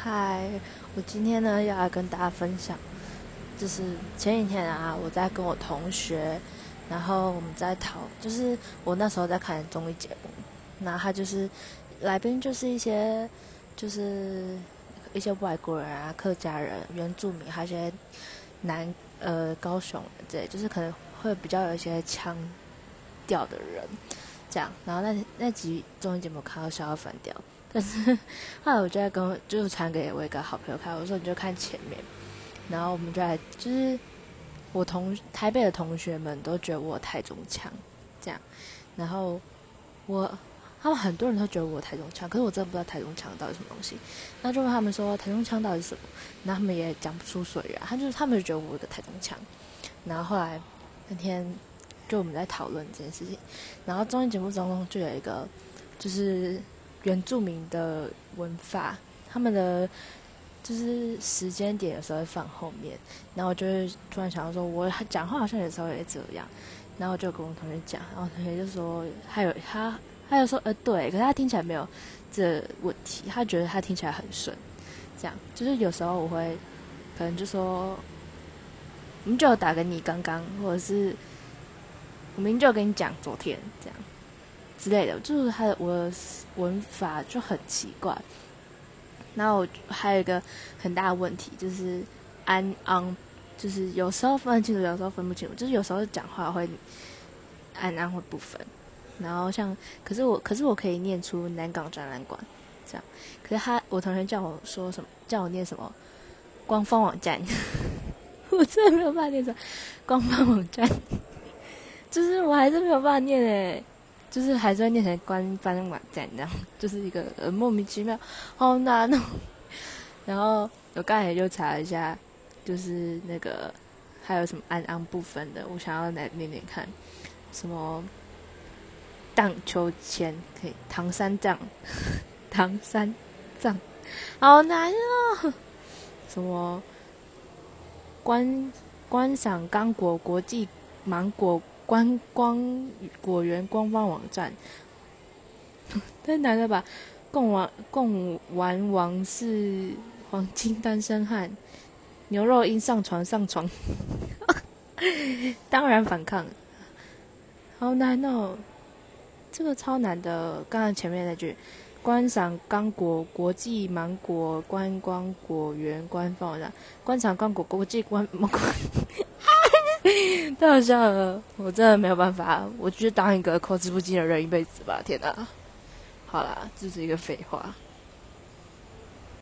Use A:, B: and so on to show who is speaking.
A: 嗨，我今天呢要来跟大家分享，就是前几天啊，我在跟我同学，然后我们在讨，就是我那时候在看综艺节目，那他就是来宾就是一些就是一些外国人啊、客家人、原住民，还有一些南呃高雄对就是可能会比较有一些腔调的人，这样，然后那那集综艺节目看到笑到翻掉。但是后来我就在跟就传给我一个好朋友看，我说你就看前面，然后我们就来就是我同台北的同学们都觉得我台中腔，这样，然后我他们很多人都觉得我台中腔，可是我真的不知道台中腔到底什么东西，那就问他们说台中腔到底是什么，那他们也讲不出所以然，他就是他们就觉得我的台中腔，然后后来那天就我们在讨论这件事情，然后综艺节目当中就有一个就是。原住民的文法，他们的就是时间点有时候会放后面，然后我就会突然想到说，我讲话好像有时候也这样，然后就跟我同学讲，然后同学就说，还有他，他就说，呃，对，可是他听起来没有这问题，他觉得他听起来很顺，这样，就是有时候我会可能就说，我们就打给你刚刚，或者是我明就跟你讲昨天这样。之类的，就是他的我的文法就很奇怪。然后还有一个很大的问题，就是安昂，就是有时候分得清楚，有时候分不清楚。就是有时候讲话会安安会不分。然后像，可是我可是我可以念出南港展览馆这样。可是他我同学叫我说什么，叫我念什么官方网站，我真的没有办法念出官方网站，就是我还是没有办法念诶。就是还是会念成官方网站这样，就是一个呃莫名其妙，好难哦。然后我刚才就查了一下，就是那个还有什么安安部分的，我想要来念念看，什么荡秋千可以唐三藏，唐三藏，好难哦。什么观观赏刚果国际芒果。观光果园官方网站，太难了吧？贡丸贡丸王是黄金单身汉，牛肉应上床上床，当然反抗，好难哦！这个超难的。刚刚前面那句，观赏刚果国际芒果观光果园官方网站，观赏刚果国际观芒果。太好笑了，我真的没有办法，我就当一个口齿不清的人一辈子吧！天哪，好啦，这是一个废话。